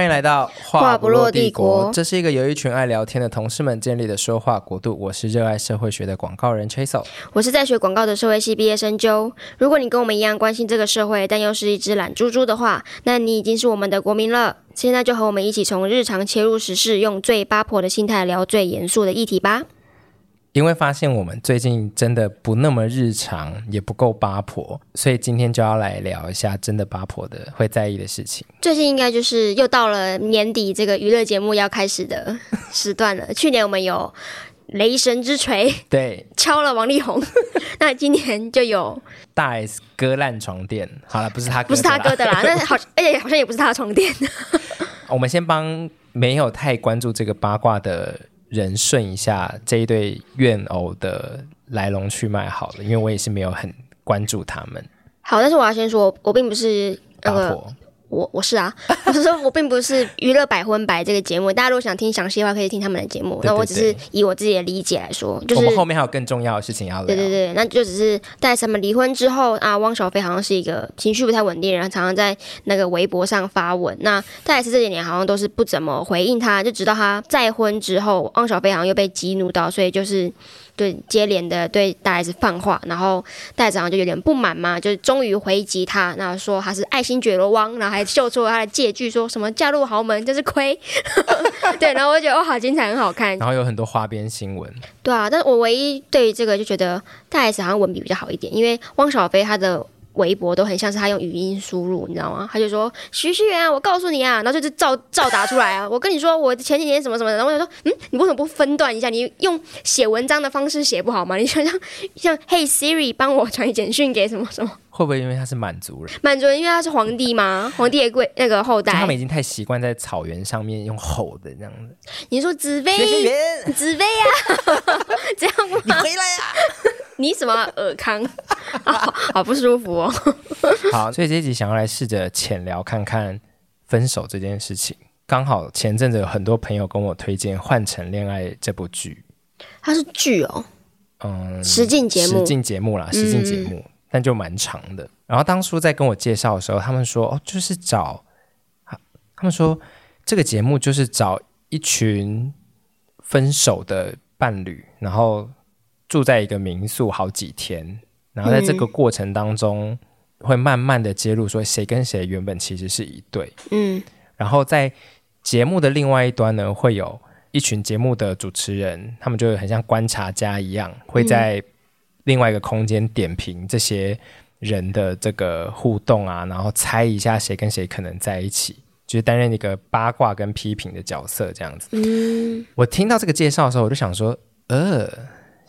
欢迎来到话不落帝国。这是一个由一群爱聊天的同事们建立的说话国度。我是热爱社会学的广告人 Chasel，我是在学广告的社会系毕业生 Joe。如果你跟我们一样关心这个社会，但又是一只懒猪猪的话，那你已经是我们的国民了。现在就和我们一起从日常切入时事，用最八婆的心态聊最严肃的议题吧。因为发现我们最近真的不那么日常，也不够八婆，所以今天就要来聊一下真的八婆的会在意的事情。最近应该就是又到了年底这个娱乐节目要开始的时段了。去年我们有雷神之锤，对，敲了王力宏。那今年就有大 S 割烂床垫。好了，不是他，不是他割的啦。那好，而且好像也不是他的床垫。我们先帮没有太关注这个八卦的。人顺一下这一对怨偶的来龙去脉好了，因为我也是没有很关注他们。好，但是我要先说，我并不是那个。我我是啊，我是说，我并不是娱乐百分百这个节目。大家如果想听详细的话，可以听他们的节目。对对对，那我只是以我自己的理解来说，就是我们后面还有更重要的事情要聊。对对对，那就只是在他们离婚之后啊，汪小菲好像是一个情绪不太稳定，然后常常在那个微博上发文。那大 S 这几年好像都是不怎么回应他，就直到他再婚之后，汪小菲好像又被激怒到，所以就是。对，接连的对大 S 放话，然后大 S 好像就有点不满嘛，就终于回击他，然后说他是爱新觉罗汪，然后还秀出了他的借据，说什么嫁入豪门就是亏。对，然后我觉得哇，好精彩，很好看。然后有很多花边新闻。对啊，但是我唯一对于这个就觉得大 S 好像文笔比较好一点，因为汪小菲他的。微博都很像是他用语音输入，你知道吗？他就说徐熙媛啊，我告诉你啊，然后就是照照打出来啊。我跟你说，我前几天什么什么的，然后我就说，嗯，你为什么不分段一下？你用写文章的方式写不好吗？你想想像 Hey Siri 帮我传简讯给什么什么？会不会因为他是满族人？满族人因为他是皇帝吗？皇帝的贵那个后代，他们已经太习惯在草原上面用吼的这样子。你说紫薇，紫薇呀，这样吗？你回来呀、啊！你什么尔康？好，好不舒服哦。好，所以这一集想要来试着浅聊看看分手这件事情。刚好前阵子有很多朋友跟我推荐《换成恋爱》这部剧。它是剧哦，嗯，实境节目，实境节目啦，实境节目，嗯、但就蛮长的。然后当初在跟我介绍的时候，他们说哦，就是找，他们说这个节目就是找一群分手的伴侣，然后。住在一个民宿好几天，然后在这个过程当中，会慢慢的揭露说谁跟谁原本其实是一对，嗯，然后在节目的另外一端呢，会有一群节目的主持人，他们就很像观察家一样，会在另外一个空间点评这些人的这个互动啊，然后猜一下谁跟谁可能在一起，就是担任一个八卦跟批评的角色这样子。嗯，我听到这个介绍的时候，我就想说，呃。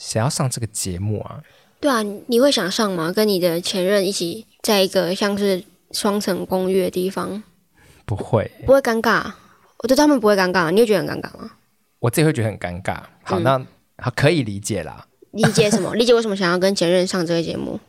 谁要上这个节目啊？对啊，你会想上吗？跟你的前任一起在一个像是双层公寓的地方？不会，不会尴尬。我觉得他们不会尴尬，你会觉得很尴尬吗？我自己会觉得很尴尬。好，嗯、那好，可以理解啦。理解什么？理解为什么想要跟前任上这个节目？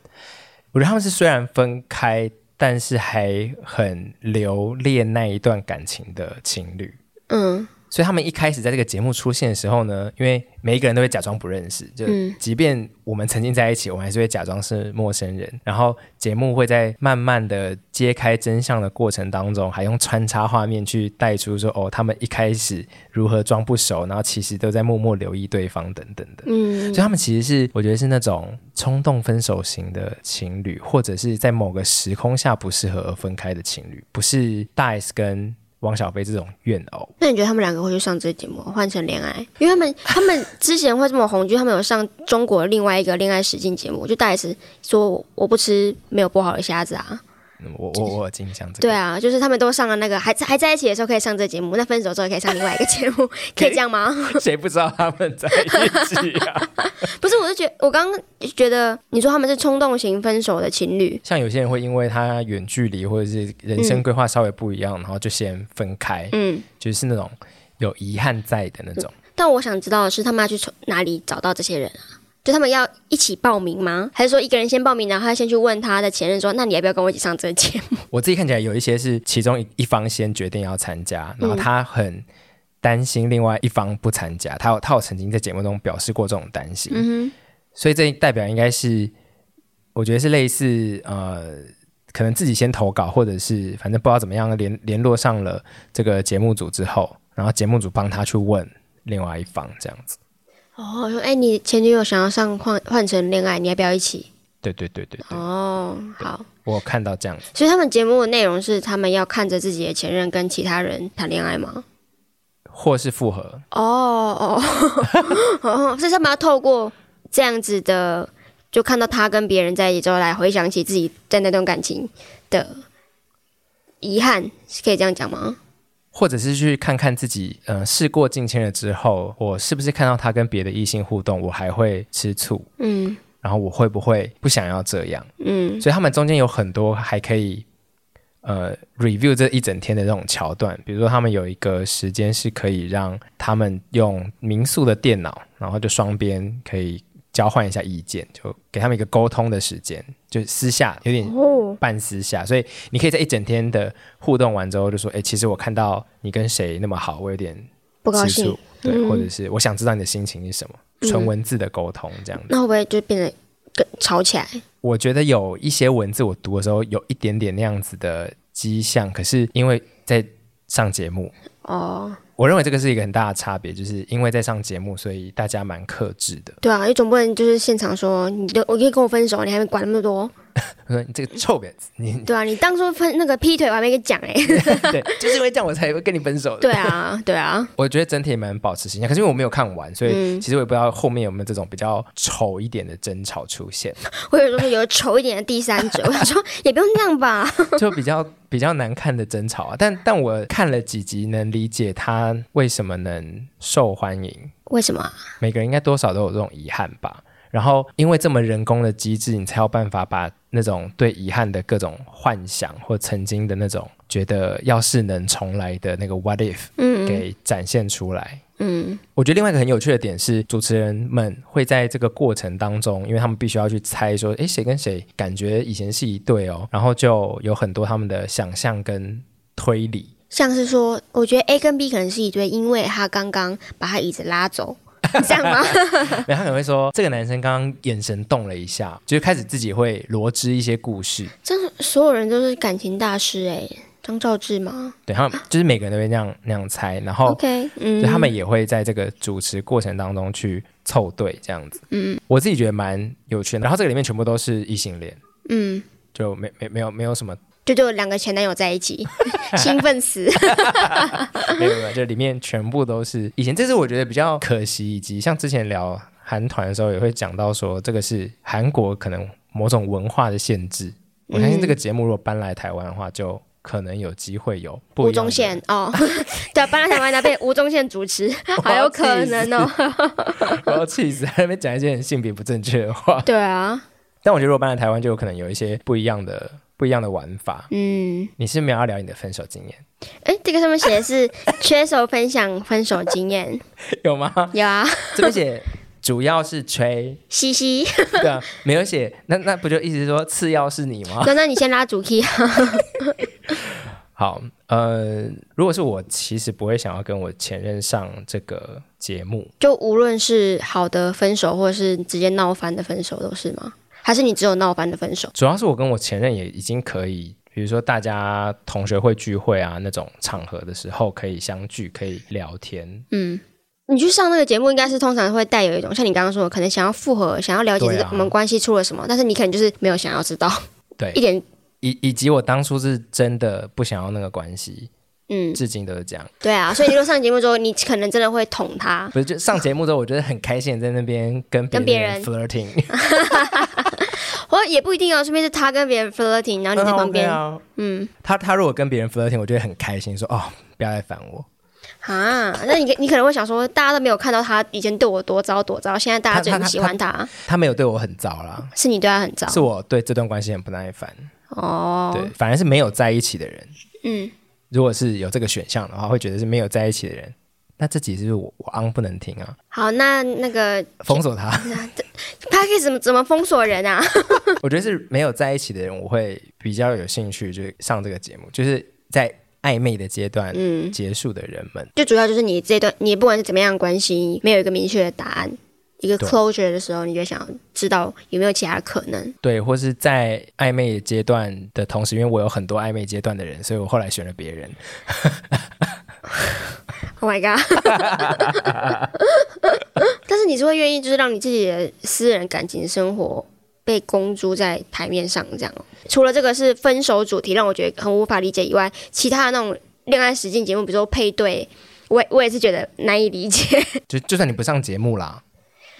我觉得他们是虽然分开，但是还很留恋那一段感情的情侣。嗯。所以他们一开始在这个节目出现的时候呢，因为每一个人都会假装不认识，就即便我们曾经在一起，我们还是会假装是陌生人。然后节目会在慢慢的揭开真相的过程当中，还用穿插画面去带出说，哦，他们一开始如何装不熟，然后其实都在默默留意对方等等的。嗯，所以他们其实是我觉得是那种冲动分手型的情侣，或者是在某个时空下不适合而分开的情侣，不是大 S 跟。汪小菲这种怨偶，那你觉得他们两个会去上这节目换成恋爱？因为他们他们之前会这么红，就他们有上中国另外一个恋爱实境节目，就大 S 说我不吃没有剥好的虾子啊。我我我有印象，对啊，就是他们都上了那个还还在一起的时候可以上这节目，那分手之后可以上另外一个节目，可以这样吗？谁不知道他们在一起啊？不是，我是觉得我刚刚觉得你说他们是冲动型分手的情侣，像有些人会因为他远距离或者是人生规划稍微不一样，嗯、然后就先分开，嗯，就是那种有遗憾在的那种、嗯。但我想知道的是，他们要去从哪里找到这些人啊？就他们要一起报名吗？还是说一个人先报名，然后他先去问他的前任说：“那你要不要跟我一起上这个节目？”我自己看起来有一些是其中一一方先决定要参加，然后他很担心另外一方不参加。他有他有曾经在节目中表示过这种担心，所以这代表应该是我觉得是类似呃可能自己先投稿，或者是反正不知道怎么样联联络上了这个节目组之后，然后节目组帮他去问另外一方这样子。哦，说哎，你前女友想要上换换成恋爱，你要不要一起？对对对对对。哦，好，我看到这样子。所以他们节目的内容是他们要看着自己的前任跟其他人谈恋爱吗？或是复合？哦哦哦，所以他们要透过这样子的。就看到他跟别人在一起之后，来回想起自己在那段感情的遗憾，是可以这样讲吗？或者是去看看自己，呃，事过境迁了之后，我是不是看到他跟别的异性互动，我还会吃醋？嗯，然后我会不会不想要这样？嗯，所以他们中间有很多还可以呃 review 这一整天的这种桥段，比如说他们有一个时间是可以让他们用民宿的电脑，然后就双边可以。交换一下意见，就给他们一个沟通的时间，就私下有点半私下，所以你可以在一整天的互动完之后，就说：“哎，其实我看到你跟谁那么好，我有点不高兴。”对，或者是我想知道你的心情是什么，纯文字的沟通这样子。那会不会就变得更吵起来？我觉得有一些文字我读的时候有一点点那样子的迹象，可是因为在上节目哦。我认为这个是一个很大的差别，就是因为在上节目，所以大家蛮克制的。对啊，你总不能就是现场说，你就我可以跟我分手，你还没管那么多。我说你这个臭婊子，你 对啊，你当初分那个劈腿，我还没跟你讲哎。对，就是因为这样我才会跟你分手的。对啊，对啊。我觉得整体也蛮保持形象，可是因为我没有看完，所以其实我也不知道后面有没有这种比较丑一点的争吵出现。或者说有丑一点的第三者，我说也不用这样吧。就比较比较难看的争吵啊，但但我看了几集，能理解他为什么能受欢迎。为什么？每个人应该多少都有这种遗憾吧。然后，因为这么人工的机制，你才有办法把那种对遗憾的各种幻想，或曾经的那种觉得要是能重来的那个 what if，嗯，给展现出来。嗯，我觉得另外一个很有趣的点是，主持人们会在这个过程当中，因为他们必须要去猜说，哎，谁跟谁感觉以前是一对哦，然后就有很多他们的想象跟推理，像是说，我觉得 A 跟 B 可能是一对，因为他刚刚把他椅子拉走。这样吗？没有，他可能会说，这个男生刚刚眼神动了一下，就是开始自己会罗织一些故事。真的所有人都是感情大师哎，张兆志吗？对，他们就是每个人都会那样那样猜，然后 OK，嗯，就他们也会在这个主持过程当中去凑对这样子。嗯，我自己觉得蛮有趣的。然后这个里面全部都是异性恋，嗯，就没没没有没有什么。就就两个前男友在一起，兴奋死！没 有没有，就里面全部都是以前，这是我觉得比较可惜，以及像之前聊韩团的时候也会讲到说，这个是韩国可能某种文化的限制。嗯、我相信这个节目如果搬来台湾的话，就可能有机会有吴宗宪哦，对，搬来台湾那被吴宗宪主持，还有可能哦。我要气死，在那边讲一些很性别不正确的话。对啊，但我觉得如果搬来台湾，就有可能有一些不一样的。不一样的玩法，嗯，你是没有要聊你的分手经验？哎，这个上面写的是 缺手分享分手经验，有吗？有啊，这边写主要是吹嘻嘻，对啊，没有写，那那不就意思是说次要是你吗？那那你先拉主 key。好，呃，如果是我，其实不会想要跟我前任上这个节目，就无论是好的分手，或者是直接闹翻的分手，都是吗？还是你只有闹翻的分手？主要是我跟我前任也已经可以，比如说大家同学会聚会啊那种场合的时候，可以相聚，可以聊天。嗯，你去上那个节目，应该是通常会带有一种像你刚刚说的，可能想要复合，想要了解我们关系出了什么，啊、但是你可能就是没有想要知道。对，一点以以及我当初是真的不想要那个关系。嗯，至今都是这样。对啊，所以你说上节目之后，你可能真的会捅他。不是，就上节目之后，我觉得很开心，在那边跟跟别人 flirting。我也不一定哦，顺便是他跟别人 flirting，然后你在旁边。啊、嗯，他他如果跟别人 flirting，我觉得很开心，说哦，不要再烦我。啊，那你你可能会想说，大家都没有看到他以前对我多糟多糟，现在大家最喜欢他。他，他，他，他没有对我很糟啦，是你对他很糟，是我对这段关系很不耐烦。哦，对，反而是没有在一起的人。嗯。如果是有这个选项的话，会觉得是没有在一起的人，那这集是不是我我昂不能听啊？好，那那个 封锁他，他可以怎么怎么封锁人啊？我觉得是没有在一起的人，我会比较有兴趣，就上这个节目，就是在暧昧的阶段结束的人们，就主要就是你这段，你不管是怎么样的关系，没有一个明确的答案，一个 closure 的时候，你就想知道有没有其他可能。对，或是在暧昧阶段的同时，因为我有很多暧昧阶段的人，所以我后来选了别人。Oh my god！但是你是会愿意，就是让你自己的私人感情生活被公诸在台面上这样？除了这个是分手主题让我觉得很无法理解以外，其他的那种恋爱实境节目，比如说配对，我我也是觉得难以理解。就就算你不上节目啦，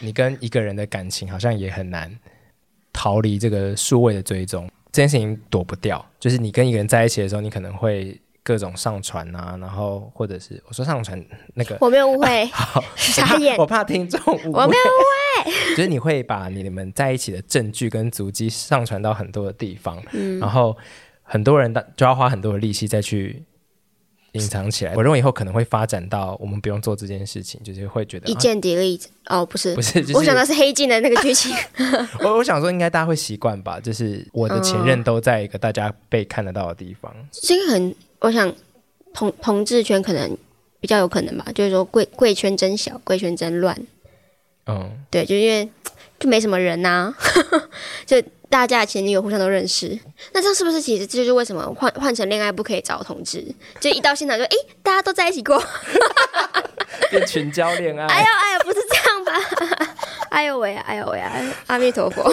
你跟一个人的感情好像也很难逃离这个数位的追踪，这件事情躲不掉。就是你跟一个人在一起的时候，你可能会。各种上传啊，然后或者是我说上传那个，我没有误会，好 傻眼，我怕听众误会，我没有误会，就是你会把你们在一起的证据跟足迹上传到很多的地方，嗯，然后很多人就要花很多的力气再去隐藏起来。我认为以后可能会发展到我们不用做这件事情，就是会觉得一键 delete 哦，不是不是，就是、我想到是黑镜的那个剧情。我我想说，应该大家会习惯吧，就是我的前任都在一个大家被看得到的地方，这个很。我想同同志圈可能比较有可能吧，就是说贵贵圈真小，贵圈真乱。嗯，对，就因为就没什么人呐、啊，就大家的前女友互相都认识。那这是不是其实这就是为什么换换成恋爱不可以找同志？就一到现场就哎，大家都在一起过，变群交恋爱。哎呦哎呦，不是这样吧？哎呦喂，哎呦喂，阿弥陀佛。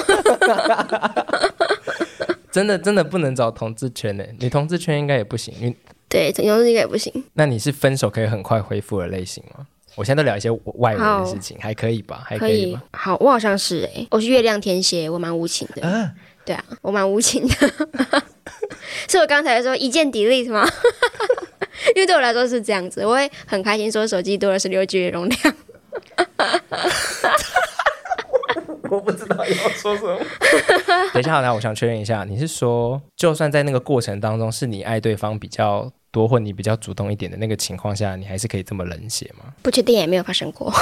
真的真的不能找同志圈呢？女同志圈应该也不行，你对，同志应该也不行。那你是分手可以很快恢复的类型吗？我现在都聊一些外人的事情，还可以吧？还可以吧？好，我好像是哎，我是月亮天蝎，我蛮无情的。嗯、啊，对啊，我蛮无情的。是我刚才说一键 delete 吗？因为对我来说是这样子，我会很开心说手机多了十六 G 的容量。我不知道要说什么。等一下，好来，我想确认一下，你是说，就算在那个过程当中是你爱对方比较多，或你比较主动一点的那个情况下，你还是可以这么冷血吗？不确定，也没有发生过。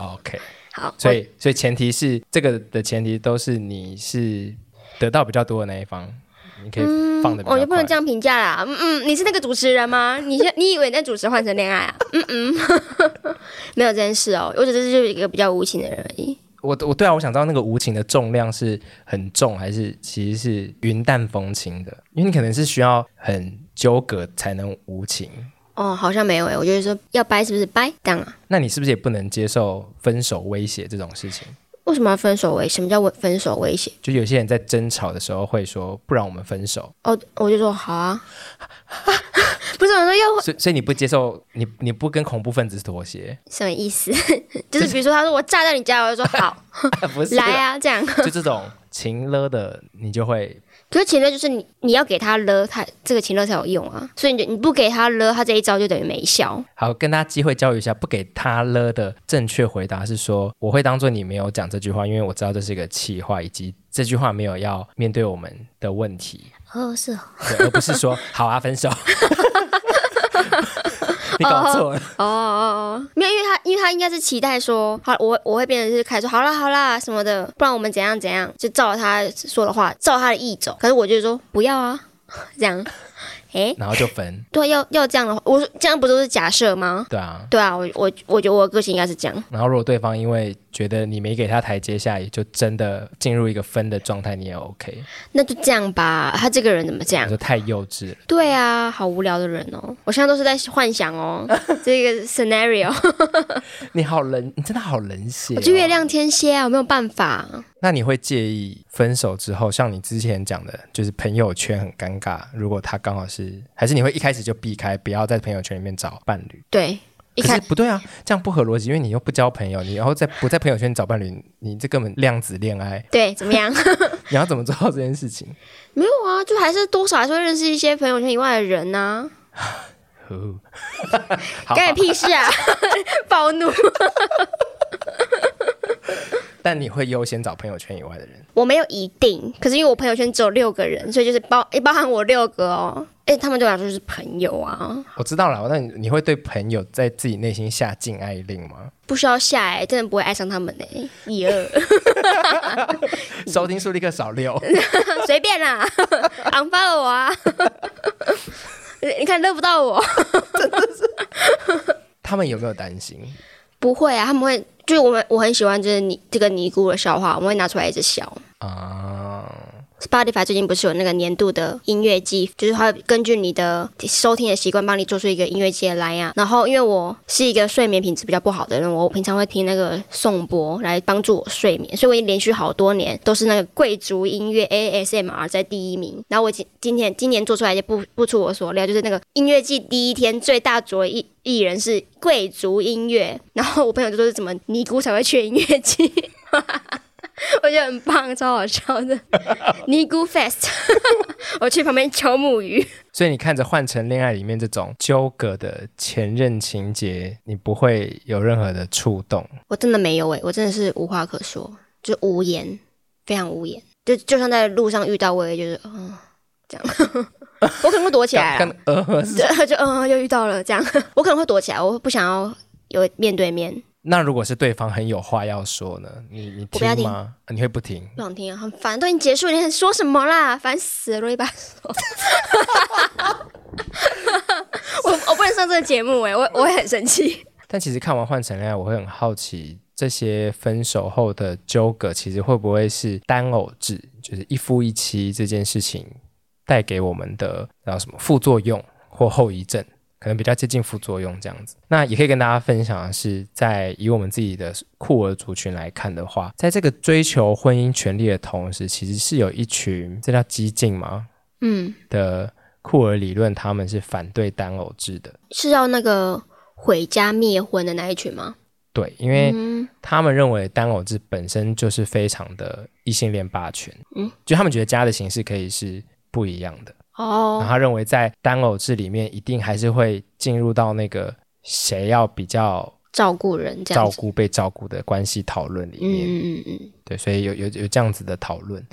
OK，好，所以，所以前提是这个的前提都是你是得到比较多的那一方，你可以放的。我就不能这样评价啦。嗯嗯，你是那个主持人吗？你先，你以为那主持换成恋爱啊？嗯嗯，没有这件事哦，我只是就是一个比较无情的人而已。我我对啊，我想知道那个无情的重量是很重，还是其实是云淡风轻的？因为你可能是需要很纠葛才能无情。哦，好像没有诶，我觉得说要掰是不是掰这样啊？那你是不是也不能接受分手威胁这种事情？为什么要分手威？什么叫分手威胁？就有些人在争吵的时候会说，不然我们分手。哦，我就说好啊。不是我说要，所以所以你不接受，你你不跟恐怖分子妥协？什么意思？就是比如说他说我炸掉你家，我就说好，不是来啊，这样。就这种情勒的，你就会。可是情勒就是你你要给他了，他这个情乐才有用啊。所以你你不给他了，他这一招就等于没效。好，跟大家机会教育一下，不给他了的正确回答是说，我会当做你没有讲这句话，因为我知道这是一个气话，以及这句话没有要面对我们的问题。哦，是哦，对，而不是说好啊，分手。你搞错了哦哦哦，没有，因为他因为他应该是期待说，好，我我会变成是开说好啦好啦什么的，不然我们怎样怎样，就照他说的话，照他的意走。可是我就说不要啊，这样。哎，然后就分。对，要要这样的话，我说这样不都是假设吗？对啊，对啊，我我我觉得我的个性应该是这样。然后如果对方因为觉得你没给他台阶下，也就真的进入一个分的状态，你也 OK。那就这样吧。他这个人怎么这样？就太幼稚了。对啊，好无聊的人哦。我现在都是在幻想哦，这个 scenario。你好冷，你真的好冷血哦。我就月亮天蝎啊，我没有办法。那你会介意分手之后，像你之前讲的，就是朋友圈很尴尬。如果他刚好是，还是你会一开始就避开，不要在朋友圈里面找伴侣？对，一开始不对啊，这样不合逻辑，因为你又不交朋友，你然后在不在朋友圈找伴侣，你这根本量子恋爱。对，怎么样？你要怎么做到这件事情？没有啊，就还是多少还是会认识一些朋友圈以外的人 呢、啊。干你屁事啊！暴怒。但你会优先找朋友圈以外的人？我没有一定，可是因为我朋友圈只有六个人，所以就是包包含我六个哦。哎，他们对我来说就是朋友啊。我知道了，那你你会对朋友在自己内心下禁爱令吗？不需要下哎，真的不会爱上他们哎。一二，收听数立刻少六，随便啦，unfollow 我啊。你看，乐不到我，真的是。他们有没有担心？不会啊，他们会就我们我很喜欢就是你这个尼姑的笑话，我们会拿出来一直笑啊。Spotify 最近不是有那个年度的音乐季，就是它会根据你的收听的习惯，帮你做出一个音乐季来啊。然后因为我是一个睡眠品质比较不好的人，我平常会听那个颂钵来帮助我睡眠，所以我已经连续好多年都是那个贵族音乐 ASMR 在第一名。然后我今今天今年做出来就不不出我所料，就是那个音乐季第一天最大卓艺艺人是贵族音乐，然后我朋友就说是怎么尼姑才会去音乐季。我觉得很棒，超好笑的。尼姑 fest，我去旁边求母鱼。所以你看着《换成恋爱》里面这种纠葛的前任情节，你不会有任何的触动？我真的没有哎、欸，我真的是无话可说，就无言，非常无言。就就算在路上遇到，我也就是嗯、呃，这样。我可能会躲起来，呃，就嗯、呃，又遇到了这样。我可能会躲起来，我不想要有面对面。那如果是对方很有话要说呢？你你听吗？听啊、你会不听？不想听啊，很烦，都已经结束，你还说什么啦？烦死了，啰里吧嗦。我我不能上这个节目哎，我我会很生气。但其实看完《换乘恋爱》，我会很好奇，这些分手后的纠葛，其实会不会是单偶制，就是一夫一妻这件事情带给我们的叫什么副作用或后遗症？可能比较接近副作用这样子，那也可以跟大家分享的是，在以我们自己的酷儿族群来看的话，在这个追求婚姻权利的同时，其实是有一群这叫激进吗？嗯，的酷儿理论，他们是反对单偶制的，是要那个毁家灭婚的那一群吗？对，因为他们认为单偶制本身就是非常的异性恋霸权，嗯，就他们觉得家的形式可以是不一样的。哦，然后他认为在单偶制里面，一定还是会进入到那个谁要比较照顾人、照顾被照顾的关系讨论里面。嗯嗯嗯，对，所以有有有这样子的讨论。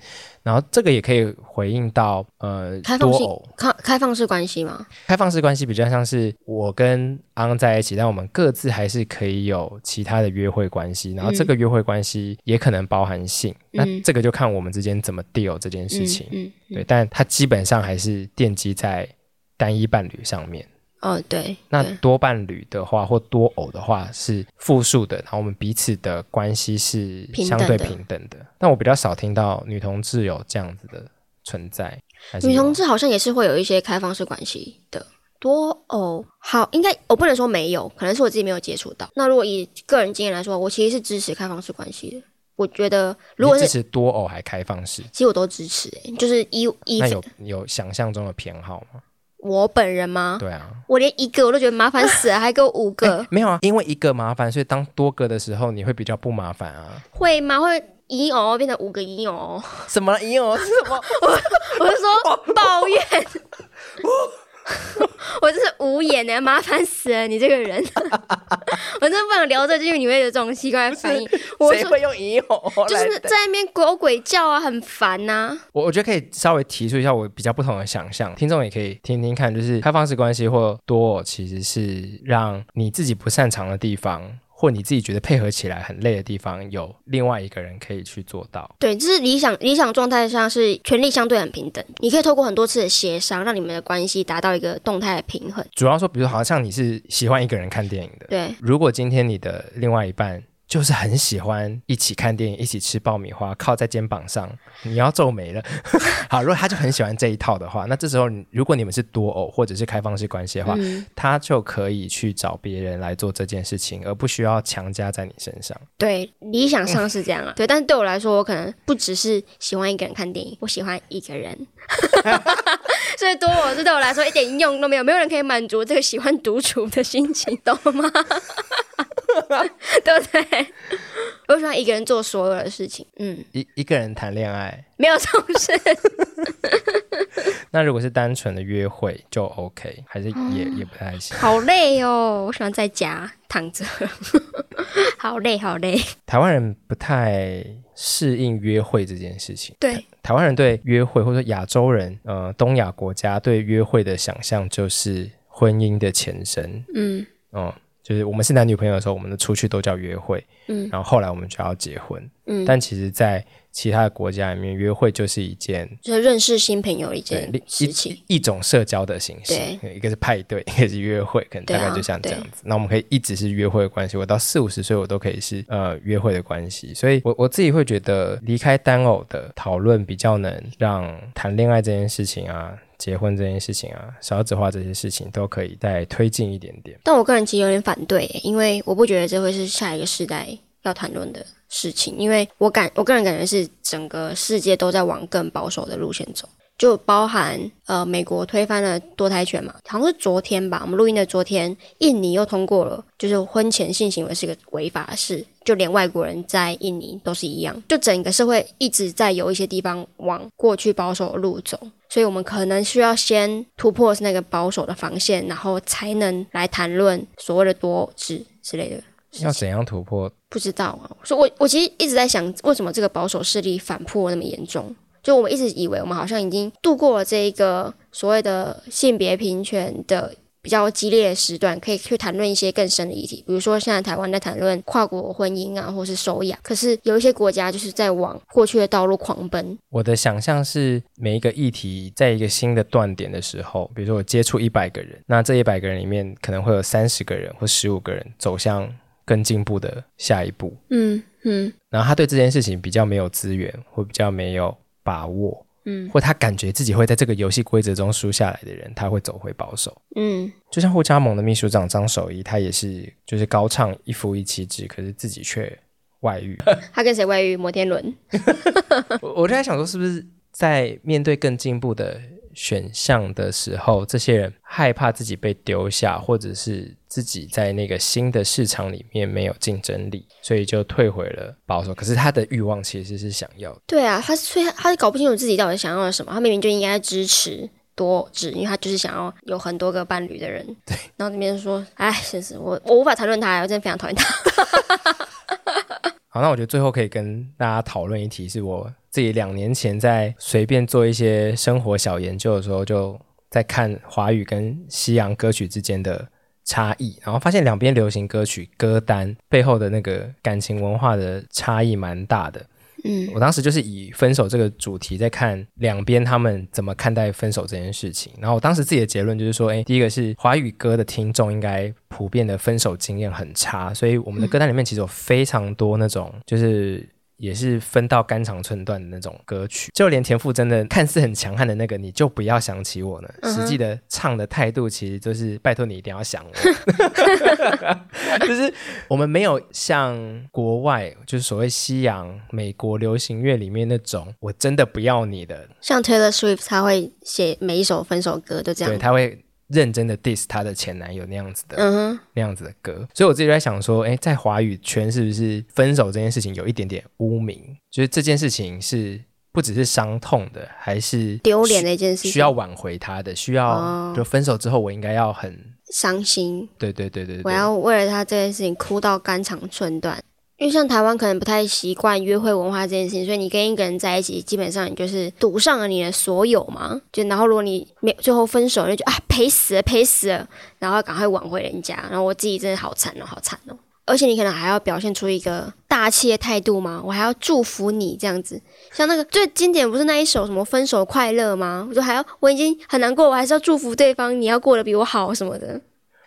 然后这个也可以回应到呃，开放性开开放式关系吗？开放式关系比较像是我跟昂在一起，但我们各自还是可以有其他的约会关系。然后这个约会关系也可能包含性，嗯、那这个就看我们之间怎么 deal 这件事情。嗯，嗯嗯对，但它基本上还是奠基在单一伴侣上面。哦，对，那多伴侣的话或多偶的话是复数的，然后我们彼此的关系是相对平等的。等的，但我比较少听到女同志有这样子的存在。女同志好像也是会有一些开放式关系的多偶，好，应该我不能说没有，可能是我自己没有接触到。那如果以个人经验来说，我其实是支持开放式关系的。我觉得如果是支持多偶还开放式，其实我都支持、欸。就是一一那有有想象中的偏好吗？我本人吗？对啊，我连一个我都觉得麻烦死了，还给我五个、欸？没有啊，因为一个麻烦，所以当多个的时候，你会比较不麻烦啊？会吗？会一哦变成五个一哦？什么一哦是什么？我是说抱怨。我真是无言呢，麻烦死了你这个人！我真的不想聊这，就因为你会有这种奇怪的反应。我谁会用萤火？就是在那边鬼鬼叫啊，很烦呐、啊。我我觉得可以稍微提出一下我比较不同的想象，听众也可以听听看，就是开放式关系或多偶，其实是让你自己不擅长的地方。或你自己觉得配合起来很累的地方，有另外一个人可以去做到。对，这是理想理想状态上是权力相对很平等，你可以透过很多次的协商，让你们的关系达到一个动态的平衡。主要说，比如好像你是喜欢一个人看电影的，对。如果今天你的另外一半。就是很喜欢一起看电影，一起吃爆米花，靠在肩膀上，你要皱眉了。好，如果他就很喜欢这一套的话，那这时候如果你们是多偶或者是开放式关系的话，嗯、他就可以去找别人来做这件事情，而不需要强加在你身上。对，理想上是这样啊。对，但是对我来说，我可能不只是喜欢一个人看电影，我喜欢一个人。所以多我这对我来说一点用都没有，没有人可以满足这个喜欢独处的心情，懂吗？对不对？我喜欢一个人做所有的事情。嗯，一一个人谈恋爱没有这种事。那如果是单纯的约会就 OK，还是也、嗯、也不太行。好累哦，我喜欢在家躺着。好累，好累。台湾人不太适应约会这件事情。对，台湾人对约会，或者说亚洲人，呃，东亚国家对约会的想象就是婚姻的前身。嗯，哦、嗯。就是我们是男女朋友的时候，我们的出去都叫约会，嗯，然后后来我们就要结婚，嗯，但其实，在其他的国家里面，约会就是一件就是认识新朋友一件事情，一,一种社交的形式。对，一个是派对，一个是约会，可能大概就像这样子。啊、那我们可以一直是约会的关系，我到四五十岁，我都可以是呃约会的关系。所以我，我我自己会觉得，离开单偶的讨论比较能让谈恋爱这件事情啊。结婚这件事情啊，少子化这些事情都可以再推进一点点。但我个人其实有点反对，因为我不觉得这会是下一个时代要谈论的事情，因为我感我个人感觉是整个世界都在往更保守的路线走。就包含呃，美国推翻了堕胎权嘛，好像是昨天吧，我们录音的昨天，印尼又通过了，就是婚前性行为是个违法的事，就连外国人在印尼都是一样，就整个社会一直在有一些地方往过去保守的路走，所以我们可能需要先突破那个保守的防线，然后才能来谈论所谓的多偶制之类的。要怎样突破？不知道啊，所以我我其实一直在想，为什么这个保守势力反扑那么严重？就我们一直以为我们好像已经度过了这一个所谓的性别平权的比较激烈的时段，可以去谈论一些更深的议题，比如说现在台湾在谈论跨国婚姻啊，或是收养。可是有一些国家就是在往过去的道路狂奔。我的想象是，每一个议题在一个新的断点的时候，比如说我接触一百个人，那这一百个人里面可能会有三十个人或十五个人走向更进步的下一步。嗯嗯，然后他对这件事情比较没有资源，或比较没有。把握，嗯，或他感觉自己会在这个游戏规则中输下来的人，他会走回保守，嗯，就像互加盟的秘书长张守一，他也是就是高唱一夫一妻制，可是自己却外遇。他跟谁外遇？摩天轮。我我就在想说，是不是在面对更进步的选项的时候，这些人害怕自己被丢下，或者是自己在那个新的市场里面没有竞争力，所以就退回了保守。可是他的欲望其实是想要。对啊，他所以他搞不清楚自己到底想要什么。他明明就应该支持多指，因为他就是想要有很多个伴侣的人。对，然后那边说，哎，真是我我无法谈论他，我真的非常讨厌他。好，那我觉得最后可以跟大家讨论一题，是我自己两年前在随便做一些生活小研究的时候，就在看华语跟西洋歌曲之间的差异，然后发现两边流行歌曲歌单背后的那个感情文化的差异蛮大的。嗯，我当时就是以分手这个主题在看两边他们怎么看待分手这件事情，然后我当时自己的结论就是说，哎，第一个是华语歌的听众应该普遍的分手经验很差，所以我们的歌单里面其实有非常多那种就是。也是分到肝肠寸断的那种歌曲，就连田馥甄的看似很强悍的那个，你就不要想起我呢。Uh. 实际的唱的态度其实就是拜托你一定要想我，就是我们没有像国外，就是所谓西洋美国流行乐里面那种我真的不要你的，像 Taylor Swift 他会写每一首分手歌就这样，对，他会。认真的 diss 她的前男友那样子的，嗯哼，那样子的歌，所以我自己就在想说，哎，在华语圈是不是分手这件事情有一点点污名？就是这件事情是不只是伤痛的，还是丢脸的一件事情，需要挽回他的，需要就分手之后我应该要很伤心，对对对对对，我要为了他这件事情哭到肝肠寸断。因为像台湾可能不太习惯约会文化这件事情，所以你跟一个人在一起，基本上你就是赌上了你的所有嘛。就然后如果你没最后分手，你就啊赔死了赔死了，然后赶快挽回人家。然后我自己真的好惨哦，好惨哦。而且你可能还要表现出一个大气的态度吗？我还要祝福你这样子。像那个最经典不是那一首什么分手快乐吗？我就还要我已经很难过，我还是要祝福对方，你要过得比我好什么的。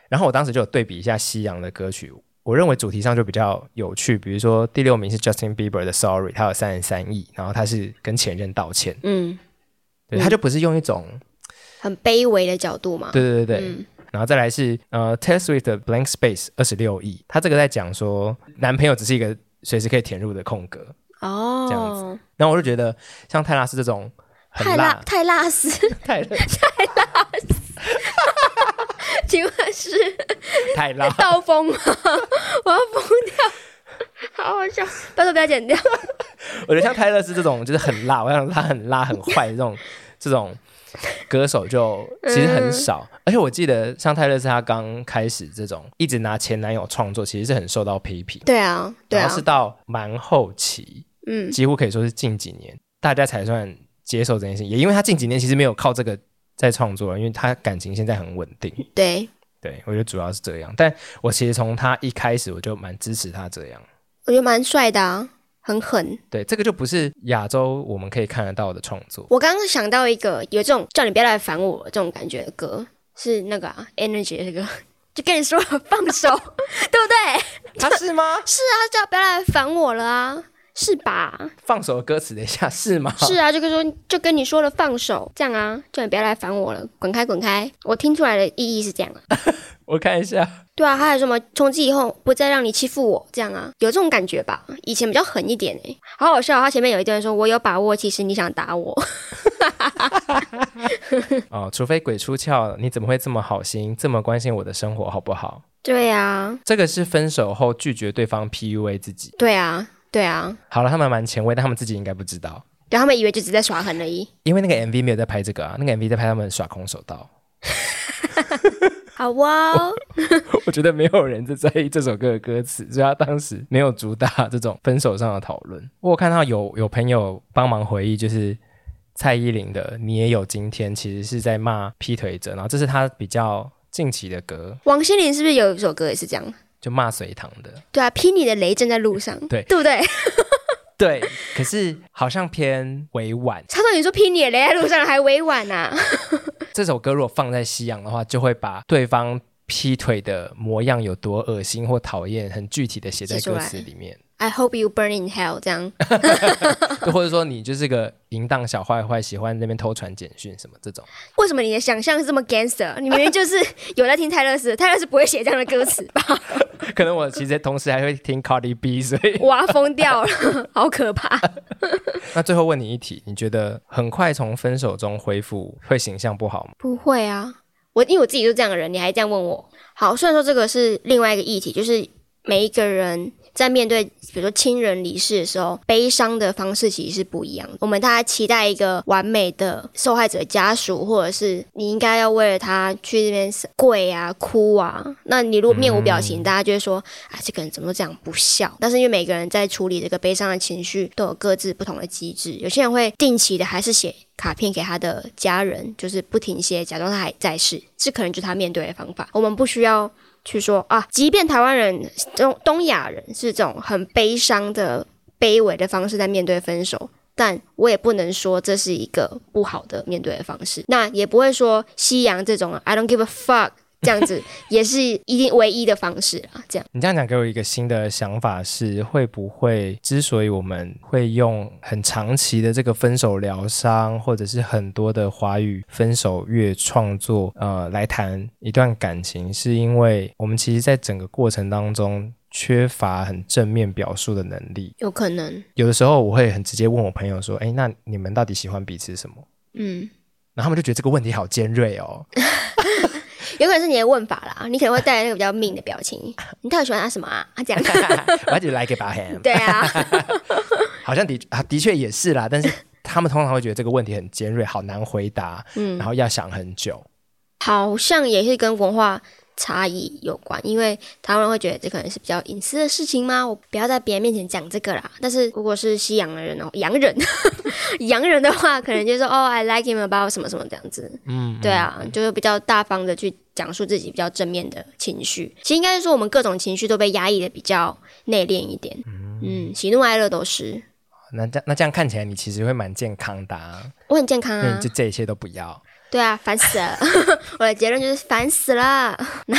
然后我当时就有对比一下西洋的歌曲。我认为主题上就比较有趣，比如说第六名是 Justin Bieber 的 Sorry，他有三十三亿，然后他是跟前任道歉，嗯，对，他就不是用一种很卑微的角度嘛，对对对。对，嗯、然后再来是呃 Taylor Swift 的 Blank Space 二十六亿，他这个在讲说男朋友只是一个随时可以填入的空格哦，这样子，然后我就觉得像泰拉斯这种很太辣太辣。死，太辣太辣死。请问是太辣刀锋吗？我要疯掉，好好笑，拜托不要剪掉。我觉得像泰勒斯这种就是很辣，我想他很辣很坏的这种这种歌手就其实很少。嗯、而且我记得像泰勒斯他刚开始这种一直拿前男友创作，其实是很受到批评。对啊，对啊。然后是到蛮后期，嗯，几乎可以说是近几年，大家才算接受这件事情。也因为他近几年其实没有靠这个。在创作，因为他感情现在很稳定。对对，我觉得主要是这样。但我其实从他一开始我就蛮支持他这样，我觉得蛮帅的啊，很狠。对，这个就不是亚洲我们可以看得到的创作。我刚刚想到一个有这种叫你不要来烦我这种感觉的歌，是那个啊，Energy 的歌，就跟你说 放手，对不对？他是吗？是啊，叫不要来烦我了啊。是吧？放手的歌词，等一下是吗？是啊，就跟说，就跟你说了放手，这样啊，叫你不要来烦我了，滚开滚开。我听出来的意义是这样啊。我看一下。对啊，还有什么？从今以后不再让你欺负我，这样啊，有这种感觉吧？以前比较狠一点哎，好好笑。他前面有一段说：“我有把握，其实你想打我。”哦，除非鬼出窍，你怎么会这么好心，这么关心我的生活，好不好？对啊，这个是分手后拒绝对方 PUA 自己。对啊。对啊，好了，他们蛮前卫，但他们自己应该不知道。对，他们以为就只在耍狠而已。因为那个 MV 没有在拍这个啊，那个 MV 在拍他们耍空手道。好哇、哦，我觉得没有人在在意这首歌的歌词，所以他当时没有主打这种分手上的讨论。我看到有有朋友帮忙回忆，就是蔡依林的《你也有今天》，其实是在骂劈腿者，然后这是他比较近期的歌。王心凌是不是有一首歌也是这样？就骂隋唐的，对啊，劈你的雷正在路上，对，对不对？对，可是好像偏委婉。他说：“你说劈你的雷在路上还委婉啊？” 这首歌如果放在西洋的话，就会把对方劈腿的模样有多恶心或讨厌，很具体的写在歌词里面。I hope you burn in hell，这样，或者说你就是个淫荡小坏坏，喜欢那边偷传简讯什么这种。为什么你的想象是这么 gangster？你明明就是有在听泰勒斯，泰勒斯不会写这样的歌词吧？可能我其实同时还会听 Cardi B，所以我要疯掉了，好可怕。那最后问你一题，你觉得很快从分手中恢复会形象不好吗？不会啊，我因为我自己就是这样的人，你还这样问我。好，虽然说这个是另外一个议题，就是每一个人。在面对比如说亲人离世的时候，悲伤的方式其实是不一样的。我们大家期待一个完美的受害者家属，或者是你应该要为了他去这边跪啊、哭啊。那你如果面无表情，嗯、大家就会说啊，这个人怎么都这样不孝。但是因为每个人在处理这个悲伤的情绪，都有各自不同的机制。有些人会定期的还是写卡片给他的家人，就是不停歇，假装他还在世，这可能就是他面对的方法。我们不需要。去说啊，即便台湾人、东东亚人是这种很悲伤的、卑微的方式在面对分手，但我也不能说这是一个不好的面对的方式。那也不会说西洋这种 I don't give a fuck。这样子也是一定唯一的方式啊！这样，你这样讲给我一个新的想法是：会不会之所以我们会用很长期的这个分手疗伤，或者是很多的华语分手乐创作，呃，来谈一段感情，是因为我们其实在整个过程当中缺乏很正面表述的能力？有可能，有的时候我会很直接问我朋友说：“哎，那你们到底喜欢彼此什么？”嗯，然后他们就觉得这个问题好尖锐哦。有可能是你的问法啦，你可能会带来那个比较命的表情。你到底喜欢他什么啊？他这样，我就 like about him。对啊，好像的啊，的确也是啦。但是他们通常会觉得这个问题很尖锐，好难回答，嗯，然后要想很久。好像也是跟文化差异有关，因为台湾人会觉得这可能是比较隐私的事情吗？我不要在别人面前讲这个啦。但是如果是西洋的人哦，洋人，洋人的话，可能就是说哦，I like him about 什么什么这样子。嗯，对啊，就是比较大方的去讲述自己比较正面的情绪。其实应该是说，我们各种情绪都被压抑的比较内敛一点。嗯，嗯，喜怒哀乐都是。那这那这样看起来，你其实会蛮健康的啊。我很健康啊，就这一切都不要。对啊，烦死了！我的结论就是烦死了。那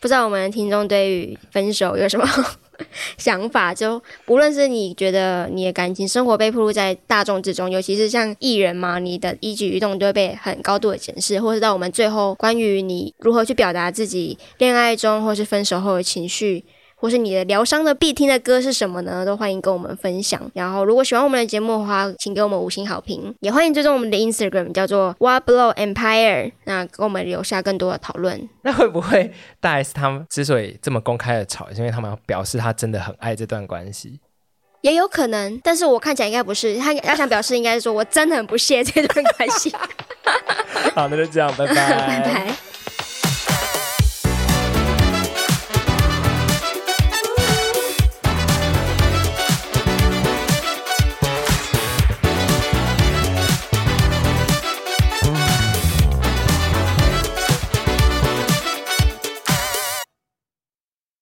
不知道我们听众对于分手有什么 想法？就不论是你觉得你的感情生活被暴露在大众之中，尤其是像艺人嘛，你的一举一动都会被很高度的检视，或是到我们最后关于你如何去表达自己恋爱中或是分手后的情绪。或是你的疗伤的必听的歌是什么呢？都欢迎跟我们分享。然后，如果喜欢我们的节目的话，请给我们五星好评。也欢迎追踪我们的 Instagram，叫做 What Blow Empire，那给我们留下更多的讨论。那会不会大 S 他们之所以这么公开的吵，是因为他们要表示他真的很爱这段关系？也有可能，但是我看起来应该不是。他要想表示，应该是说我真的很不屑这段关系。好，那就这样，拜拜，拜拜。